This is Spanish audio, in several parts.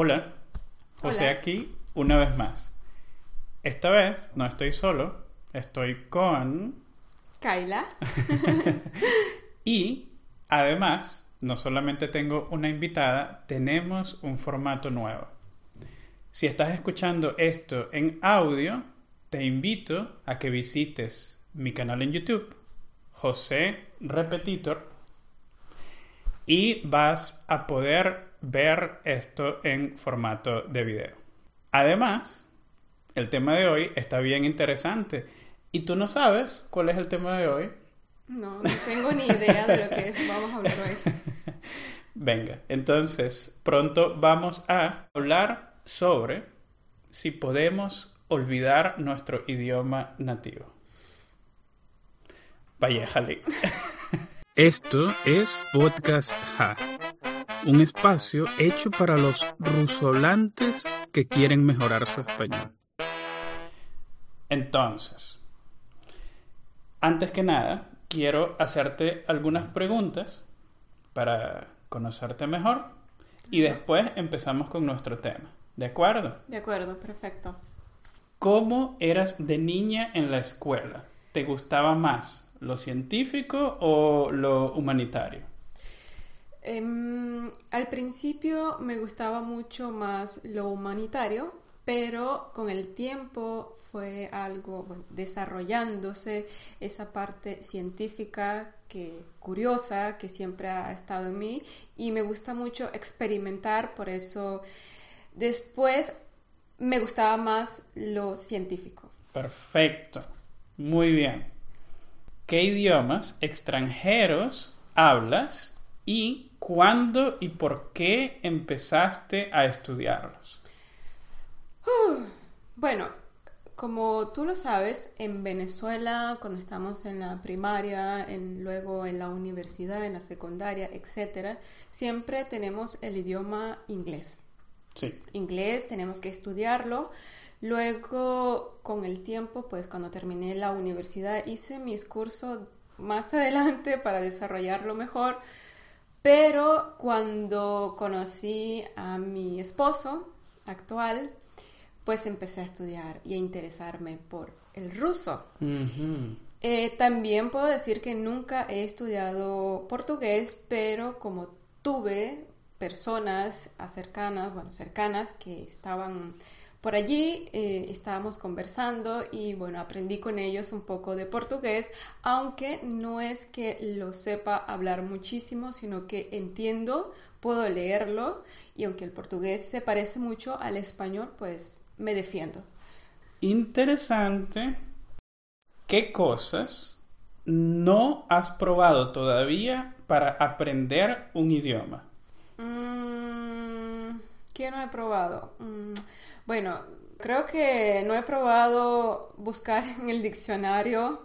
Hola, José Hola. aquí una vez más. Esta vez no estoy solo, estoy con... Kaila. Y además, no solamente tengo una invitada, tenemos un formato nuevo. Si estás escuchando esto en audio, te invito a que visites mi canal en YouTube, José Repetitor, y vas a poder ver esto en formato de video. Además, el tema de hoy está bien interesante. ¿Y tú no sabes cuál es el tema de hoy? No, no tengo ni idea de lo que es- vamos a hablar hoy. Venga, entonces pronto vamos a hablar sobre si podemos olvidar nuestro idioma nativo. Vaya, jale. Esto es Podcast Ja, un espacio hecho para los rusolantes que quieren mejorar su español. Entonces, antes que nada, quiero hacerte algunas preguntas para conocerte mejor y después empezamos con nuestro tema. ¿De acuerdo? De acuerdo, perfecto. ¿Cómo eras de niña en la escuela? ¿Te gustaba más lo científico o lo humanitario? Em, al principio me gustaba mucho más lo humanitario, pero con el tiempo fue algo desarrollándose esa parte científica que curiosa que siempre ha estado en mí y me gusta mucho experimentar, por eso después me gustaba más lo científico. Perfecto. Muy bien. ¿Qué idiomas extranjeros hablas y cuándo y por qué empezaste a estudiarlos? Bueno, como tú lo sabes, en Venezuela, cuando estamos en la primaria, en, luego en la universidad, en la secundaria, etcétera, siempre tenemos el idioma inglés. Sí. Inglés tenemos que estudiarlo. Luego, con el tiempo, pues cuando terminé la universidad, hice mis cursos más adelante para desarrollarlo mejor. Pero cuando conocí a mi esposo actual, pues empecé a estudiar y a interesarme por el ruso. Eh, también puedo decir que nunca he estudiado portugués, pero como tuve personas cercanas, bueno, cercanas que estaban por allí, eh, estábamos conversando y bueno, aprendí con ellos un poco de portugués, aunque no es que lo sepa hablar muchísimo, sino que entiendo, puedo leerlo y aunque el portugués se parece mucho al español, pues me defiendo. Interesante. ¿Qué cosas no has probado todavía para aprender un idioma? Mm, ¿Qué no he probado? Mm, bueno, creo que no he probado buscar en el diccionario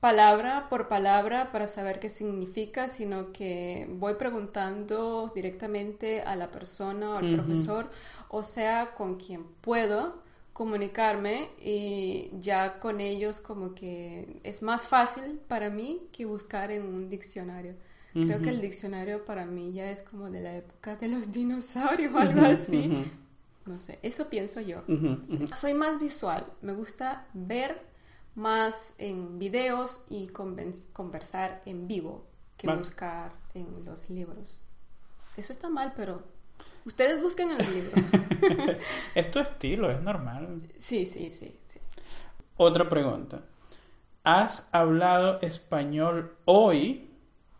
palabra por palabra para saber qué significa, sino que voy preguntando directamente a la persona o al profesor, o sea, con quien puedo comunicarme y ya con ellos como que es más fácil para mí que buscar en un diccionario. Creo que el diccionario para mí ya es como de la época de los dinosaurios o algo así. No sé, eso pienso yo. Soy más visual, me gusta ver más en videos y conversar en vivo que Vale. buscar en los libros. Eso está mal, pero ustedes busquen en los libros. Es tu estilo, es normal. Sí, sí, sí, sí. Otra pregunta. ¿Has hablado español hoy?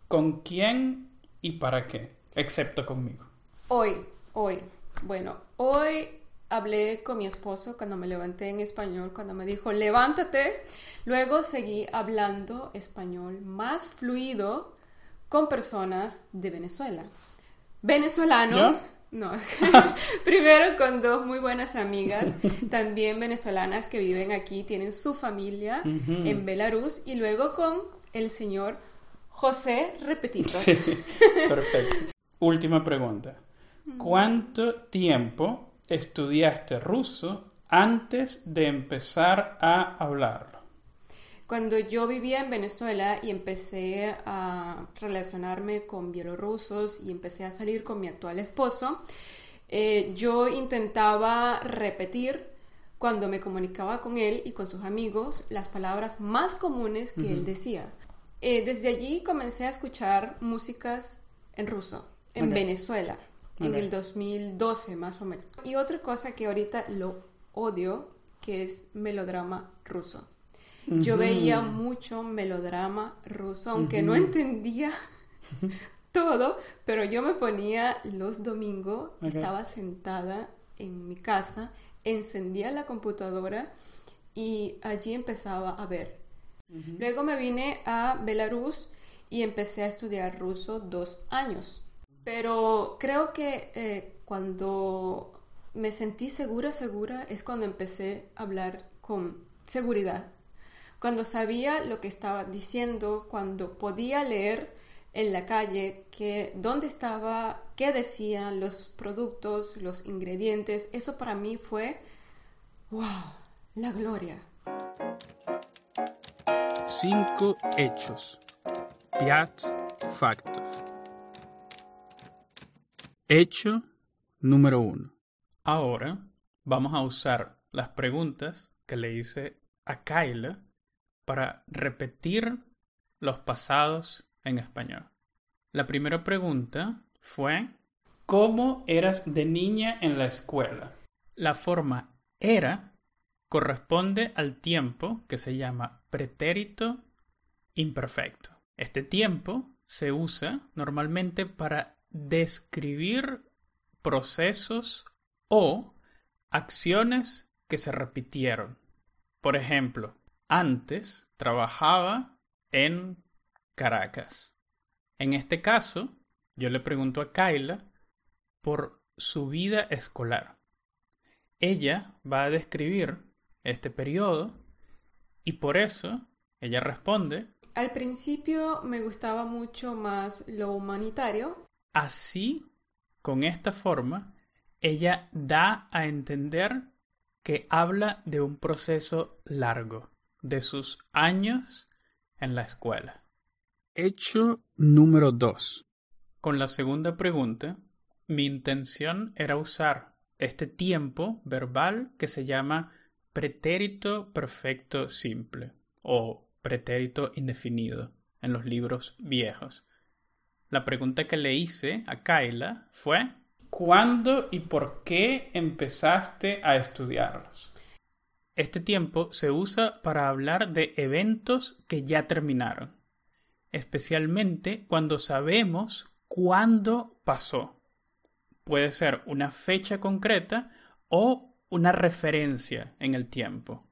¿Con quién y para qué? Excepto conmigo. Hoy, hoy. Bueno, hoy hablé con mi esposo cuando me levanté en español, cuando me dijo, levántate. Luego seguí hablando español más fluido con personas de Venezuela. Venezolanos. No, primero con dos muy buenas amigas, también venezolanas que viven aquí, tienen su familia en Belarus, y luego con el señor José Repetito. Sí, perfecto. Última pregunta. ¿Cuánto tiempo estudiaste ruso antes de empezar a hablarlo? Cuando yo vivía en Venezuela y empecé a relacionarme con bielorrusos y empecé a salir con mi actual esposo, eh, yo intentaba repetir cuando me comunicaba con él y con sus amigos las palabras más comunes que él decía. Eh, desde allí comencé a escuchar músicas en ruso, en Venezuela, en el 2012 más o menos. Y otra cosa que ahorita lo odio, que es melodrama ruso. Yo veía mucho melodrama ruso, aunque no entendía todo, pero yo me ponía los domingos, estaba sentada en mi casa, encendía la computadora y allí empezaba a ver. Luego me vine a Belarus y empecé a estudiar ruso dos años. Pero creo que eh, cuando me sentí segura, segura, es cuando empecé a hablar con seguridad. Cuando sabía lo que estaba diciendo, cuando podía leer en la calle que dónde estaba, qué decían los productos, los ingredientes, eso para mí fue, wow, la gloria. Cinco hechos. Piat factos. Hecho número uno. Ahora vamos a usar las preguntas que le hice a Kyla para repetir los pasados en español. La primera pregunta fue ¿Cómo eras de niña en la escuela? La forma era corresponde al tiempo que se llama pretérito imperfecto. Este tiempo se usa normalmente para describir procesos o acciones que se repitieron. Por ejemplo, antes trabajaba en Caracas. En este caso, yo le pregunto a Kyla por su vida escolar. Ella va a describir este periodo y por eso ella responde. Al principio me gustaba mucho más lo humanitario. Así, con esta forma, ella da a entender que habla de un proceso largo, de sus años en la escuela. Hecho número 2. Con la segunda pregunta, mi intención era usar este tiempo verbal que se llama pretérito perfecto simple o pretérito indefinido en los libros viejos. La pregunta que le hice a Kyla fue ¿Cuándo y por qué empezaste a estudiarlos? Este tiempo se usa para hablar de eventos que ya terminaron, especialmente cuando sabemos cuándo pasó. Puede ser una fecha concreta o una referencia en el tiempo.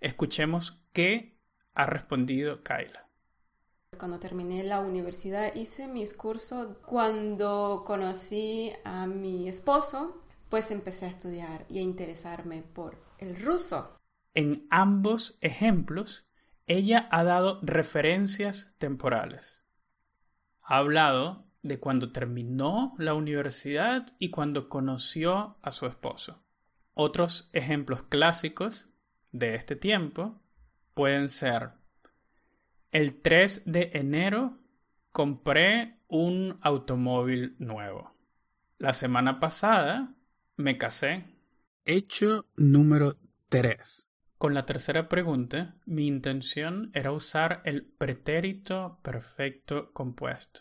Escuchemos qué ha respondido Kyla. Cuando terminé la universidad hice mis cursos. Cuando conocí a mi esposo, pues empecé a estudiar y a interesarme por el ruso. En ambos ejemplos, ella ha dado referencias temporales. Ha hablado de cuando terminó la universidad y cuando conoció a su esposo. Otros ejemplos clásicos de este tiempo pueden ser el 3 de enero compré un automóvil nuevo. La semana pasada me casé. Hecho número 3. Con la tercera pregunta, mi intención era usar el pretérito perfecto compuesto.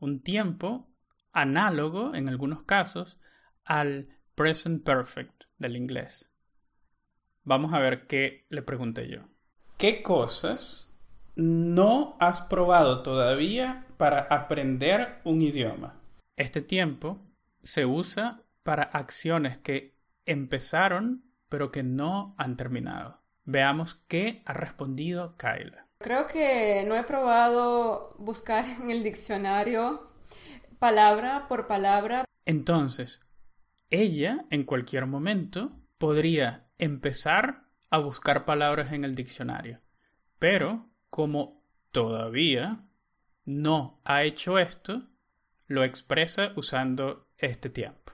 Un tiempo análogo, en algunos casos, al present perfect del inglés. Vamos a ver qué le pregunté yo. ¿Qué cosas no has probado todavía para aprender un idioma? Este tiempo se usa para acciones que empezaron pero que no han terminado. Veamos qué ha respondido Kyla. Creo que no he probado buscar en el diccionario palabra por palabra. Entonces, ella en cualquier momento podría empezar a buscar palabras en el diccionario. Pero como todavía no ha hecho esto, lo expresa usando este tiempo.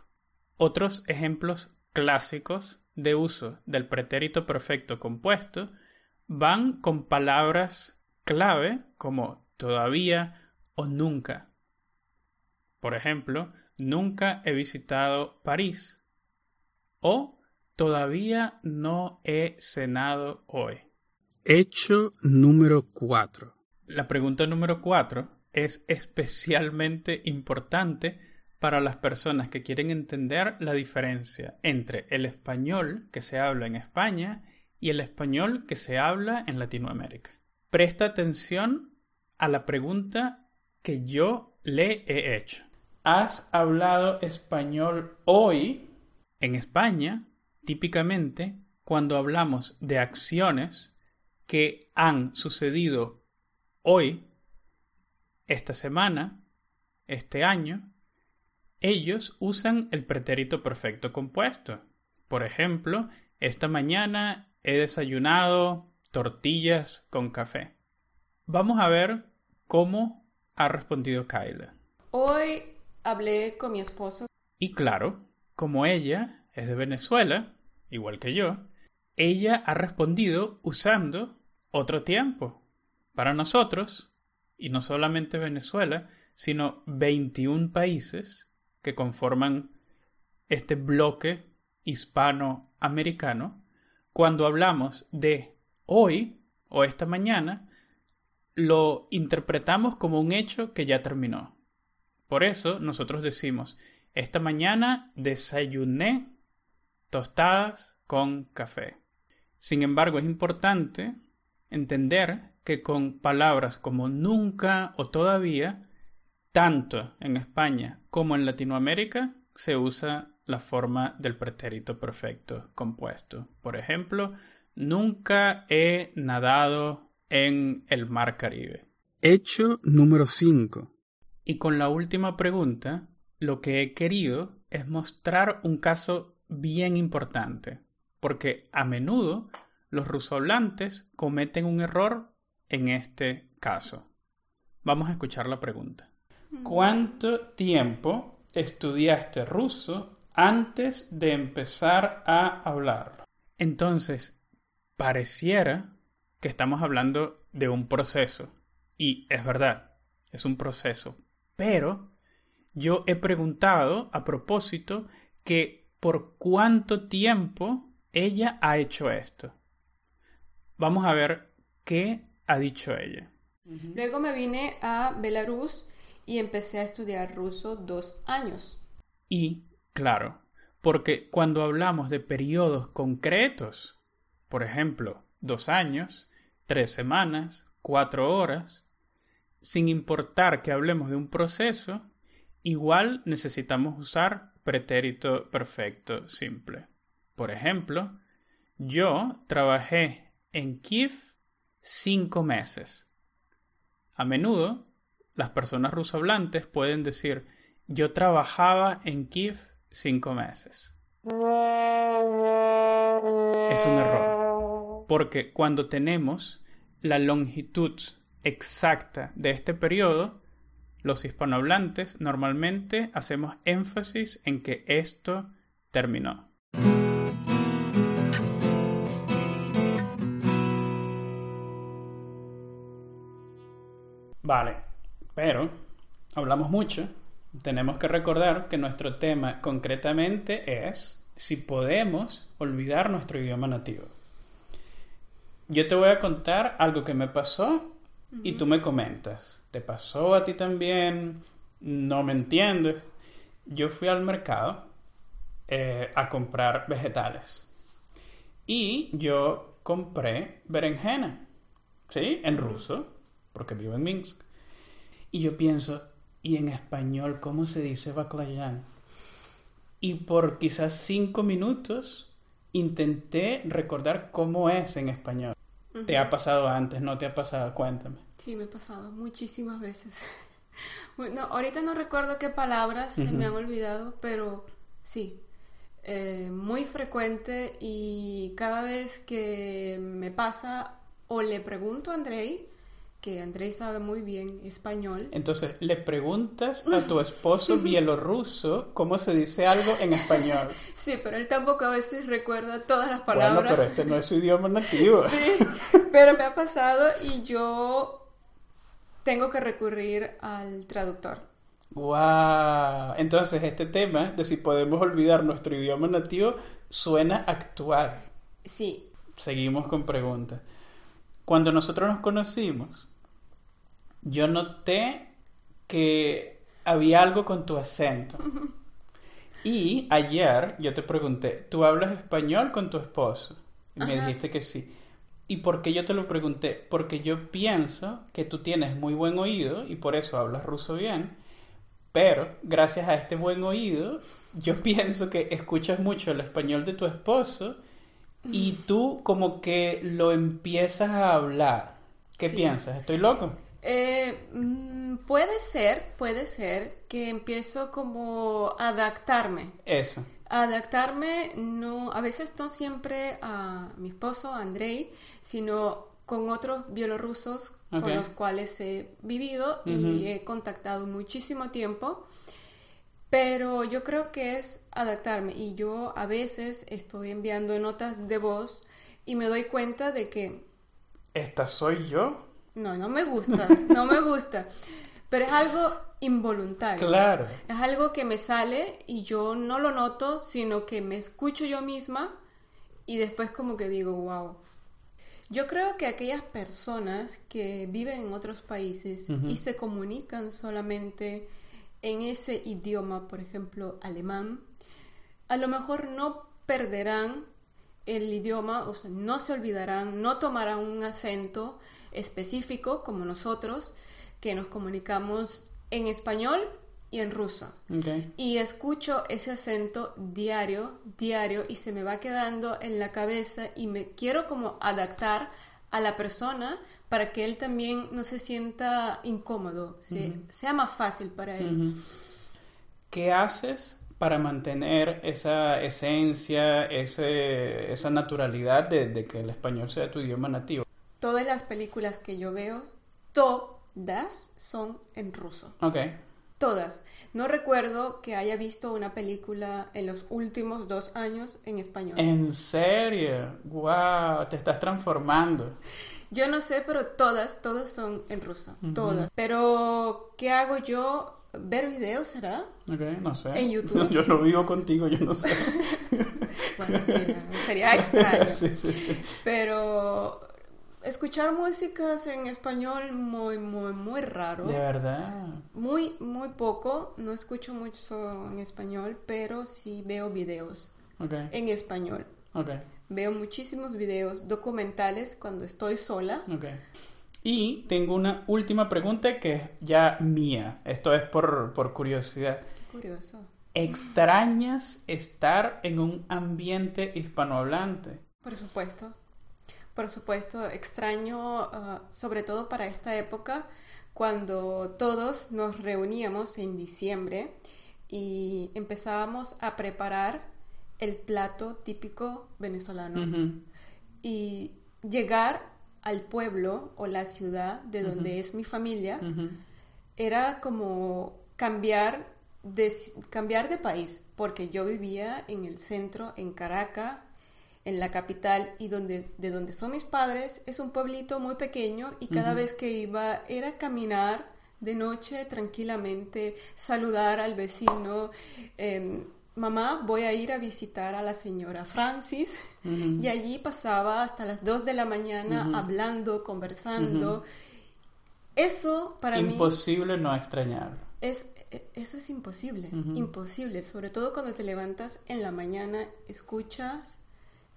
Otros ejemplos clásicos de uso del pretérito perfecto compuesto van con palabras clave como todavía o nunca. Por ejemplo, nunca he visitado París. O todavía no he cenado hoy. Hecho número 4. La pregunta número 4 es especialmente importante para las personas que quieren entender la diferencia entre el español que se habla en España y el español que se habla en Latinoamérica. Presta atención a la pregunta que yo le he hecho. ¿Has hablado español hoy? En España, típicamente, cuando hablamos de acciones que han sucedido hoy, esta semana, este año, ellos usan el pretérito perfecto compuesto. Por ejemplo, esta mañana he desayunado tortillas con café. Vamos a ver cómo ha respondido Kyla. Hoy hablé con mi esposo. Y claro, como ella es de Venezuela, igual que yo, ella ha respondido usando otro tiempo. Para nosotros, y no solamente Venezuela, sino 21 países, que conforman este bloque hispanoamericano, cuando hablamos de hoy o esta mañana, lo interpretamos como un hecho que ya terminó. Por eso nosotros decimos, esta mañana desayuné tostadas con café. Sin embargo, es importante entender que con palabras como nunca o todavía tanto en España como en Latinoamérica se usa la forma del pretérito perfecto compuesto. Por ejemplo, nunca he nadado en el mar Caribe. Hecho número 5. Y con la última pregunta, lo que he querido es mostrar un caso bien importante, porque a menudo los rusohablantes cometen un error en este caso. Vamos a escuchar la pregunta. ¿Cuánto tiempo estudiaste ruso antes de empezar a hablarlo? Entonces, pareciera que estamos hablando de un proceso. Y es verdad, es un proceso. Pero yo he preguntado a propósito que por cuánto tiempo ella ha hecho esto. Vamos a ver qué ha dicho ella. Luego me vine a Belarus y empecé a estudiar ruso dos años. Y, claro, porque cuando hablamos de periodos concretos, por ejemplo, dos años, tres semanas, cuatro horas, sin importar que hablemos de un proceso, igual necesitamos usar pretérito perfecto simple. Por ejemplo, yo trabajé en Kiev cinco meses. A menudo las personas rusohablantes pueden decir yo trabajaba en Kiev cinco meses. Es un error, porque cuando tenemos la longitud exacta de este periodo, los hispanohablantes normalmente hacemos énfasis en que esto terminó. Vale, pero hablamos mucho. Tenemos que recordar que nuestro tema concretamente es si podemos olvidar nuestro idioma nativo. Yo te voy a contar algo que me pasó y tú me comentas. ¿Te pasó a ti también? ¿No me entiendes? Yo fui al mercado eh, a comprar vegetales y yo compré berenjena, ¿sí? En ruso, porque vivo en Minsk. Y yo pienso, ¿y en español cómo se dice baclayán? Y por quizás cinco minutos intenté recordar cómo es en español. ¿Te ha pasado antes? ¿No te ha pasado? Cuéntame. Sí, me ha pasado muchísimas veces. bueno, ahorita no recuerdo qué palabras se me han olvidado, pero sí, eh, muy frecuente y cada vez que me pasa o le pregunto a Andrei, que Andrés sabe muy bien español. Entonces, le preguntas a tu esposo bielorruso cómo se dice algo en español. Sí, pero él tampoco a veces recuerda todas las palabras. Bueno, pero este no es su idioma nativo. Sí, pero me ha pasado y yo tengo que recurrir al traductor. Wow. Entonces, este tema de si podemos olvidar nuestro idioma nativo suena actual. Sí. Seguimos con preguntas. Cuando nosotros nos conocimos, yo noté que había algo con tu acento. Y ayer yo te pregunté, ¿tú hablas español con tu esposo? Y me Ajá. dijiste que sí. ¿Y por qué yo te lo pregunté? Porque yo pienso que tú tienes muy buen oído y por eso hablas ruso bien. Pero gracias a este buen oído, yo pienso que escuchas mucho el español de tu esposo y tú como que lo empiezas a hablar. ¿Qué Sí. piensas? ¿Estoy loco? Eh, mm, puede ser, puede ser que empiezo como a adaptarme. Eso. Adaptarme no, a veces no siempre a mi esposo, Andrei, sino con otros bielorrusos con los cuales he vivido y he contactado muchísimo tiempo. Pero yo creo que es adaptarme y yo a veces estoy enviando notas de voz y me doy cuenta de que ¿Esta soy yo? No, no me gusta, no me gusta. Pero es algo involuntario. Claro. Es algo que me sale y yo no lo noto, sino que me escucho yo misma y después como que digo, wow. Yo creo que aquellas personas que viven en otros países y se comunican solamente en ese idioma, por ejemplo, alemán, a lo mejor no perderán el idioma, o sea, no se olvidarán, no tomarán un acento específico como nosotros, que nos comunicamos en español y en ruso. Y escucho ese acento diario, diario, y se me va quedando en la cabeza y me quiero como adaptar a la persona para que él también no se sienta incómodo, se- sea más fácil para él. ¿Qué haces para mantener esa esencia, ese, esa naturalidad de, de que el español sea tu idioma nativo? Todas las películas que yo veo, todas son en ruso. Ok. Todas. No recuerdo que haya visto una película en los últimos dos años en español. ¿En serio? ¡Wow! Te estás transformando. Yo no sé, pero todas, todas son en ruso. Todas. Pero, ¿qué hago yo? ¿Ver videos será? Ok, no sé. En YouTube. Yo no vivo contigo, yo no sé. Bueno, sí, sería extraño. sí, sí, sí. Pero escuchar músicas en español muy, muy, muy raro. De verdad. Muy, muy poco. No escucho mucho en español, pero sí veo videos en español. ok, Veo muchísimos videos documentales cuando estoy sola. ok. Y tengo una última pregunta que es ya mía. Esto es por, por curiosidad. Curioso. ¿Extrañas estar en un ambiente hispanohablante? Por supuesto. Por supuesto, extraño, ah, sobre todo para esta época, cuando todos nos reuníamos en diciembre y empezábamos a preparar el plato típico venezolano. Y llegar al pueblo o la ciudad de donde es mi familia era como cambiar de, cambiar de país, porque yo vivía en el centro, en Caracas, en la capital, y donde, de donde son mis padres, es un pueblito muy pequeño, y cada vez que iba era caminar de noche tranquilamente, saludar al vecino, em, mamá, voy a ir a visitar a la señora Francis, y allí pasaba hasta las 2 de la mañana hablando, conversando. Eso para mí Imposible no extrañarlo. es, e- eso es imposible, imposible. Sobre todo cuando te levantas en la mañana, escuchas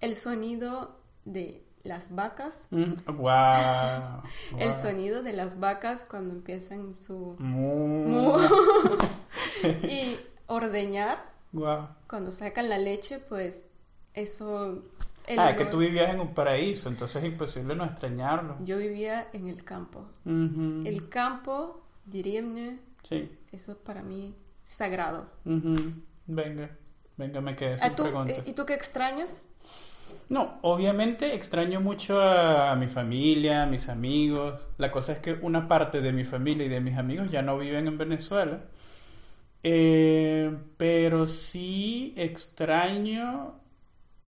el sonido de las vacas, Mm, ¡Guau! el guau. sonido de las vacas cuando empiezan su... Mu. y ordeñar, Guau. cuando sacan la leche, pues eso... el Ah, que olor- tú vivías en un paraíso, entonces es imposible no extrañarlo. Yo vivía en el campo. Ujú. El campo, diríame, Sí. eso es para mí sagrado. Ujú. Venga, venga, me quedé ¿A sin eh, ¿Y tú qué extrañas? No, obviamente extraño mucho a mi familia, a mis amigos. La cosa es que una parte de mi familia y de mis amigos ya no viven en Venezuela. Eh, pero sí extraño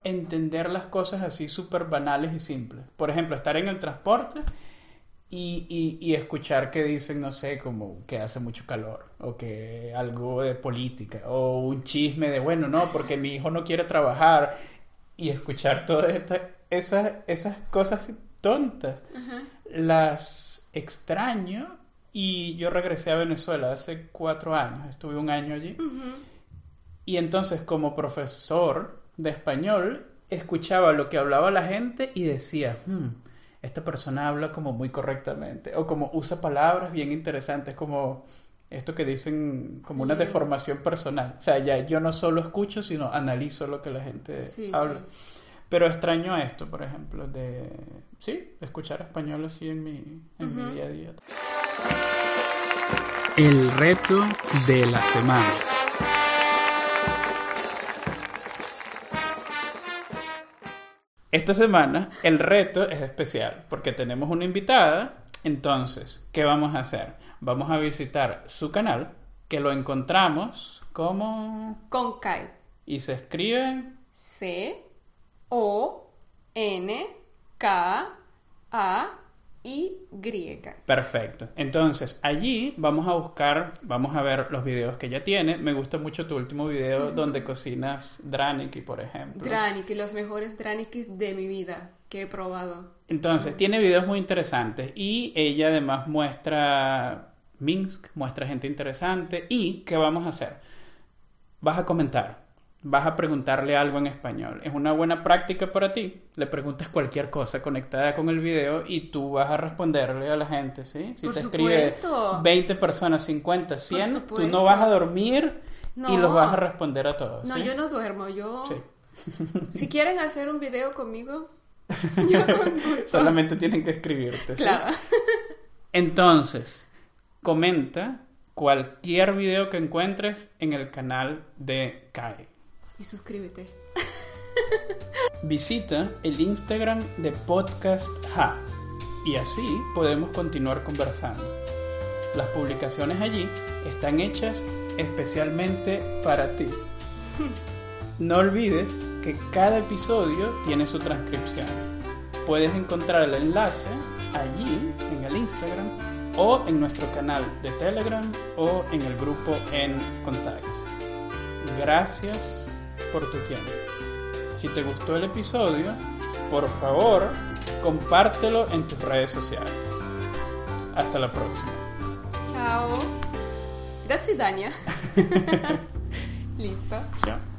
entender las cosas así súper banales y simples. Por ejemplo, estar en el transporte y, y, escuchar que dicen, no sé, como que hace mucho calor, o que algo de política, o un chisme de, bueno, no, porque mi hijo no quiere trabajar, y escuchar todas estas, esas, esas cosas tontas, las extraño, y yo regresé a Venezuela hace cuatro años, estuve un año allí, y entonces como profesor de español, escuchaba lo que hablaba la gente y decía, hmm, esta persona habla como muy correctamente o como usa palabras bien interesantes como esto que dicen como una deformación personal. O sea, ya yo no solo escucho, sino analizo lo que la gente habla. Pero extraño esto, por ejemplo, de, sí, escuchar español así en mi, en mi día a día. El reto de la semana. Esta semana el reto es especial porque tenemos una invitada. Entonces, ¿qué vamos a hacer? Vamos a visitar su canal, que lo encontramos como... Con Kai. Y se escribe... C O N K A y griega. Perfecto. Entonces, allí vamos a buscar, vamos a ver los videos que ella tiene. Me gusta mucho tu último video donde cocinas draniki, por ejemplo. Draniki, los mejores dranikis de mi vida que he probado. Entonces, tiene videos muy interesantes y ella además muestra Minsk, muestra gente interesante. ¿Y qué vamos a hacer? Vas a comentar vas a preguntarle algo en español. Es una buena práctica para ti. Le preguntas cualquier cosa conectada con el video y tú vas a responderle a la gente, ¿sí? Si te escribe 20 personas, 50, 100, tú no vas a dormir y los vas a responder a todos. No, yo no duermo, yo... si quieren hacer un video conmigo, yo con Solamente tienen que escribirte, ¿sí? Claro. Entonces, comenta cualquier video que encuentres en el canal de Kai y suscríbete. Visita el Instagram de Podcast Ha y así podemos continuar conversando. Las publicaciones allí están hechas especialmente para ti. No olvides que cada episodio tiene su transcripción. Puedes encontrar el enlace allí en el Instagram o en nuestro canal de Telegram o en el grupo en Contact. Gracias por tu tiempo. Si te gustó el episodio, por favor, compártelo en tus redes sociales. Hasta la próxima. Chao. До Dania. Listo. Chao.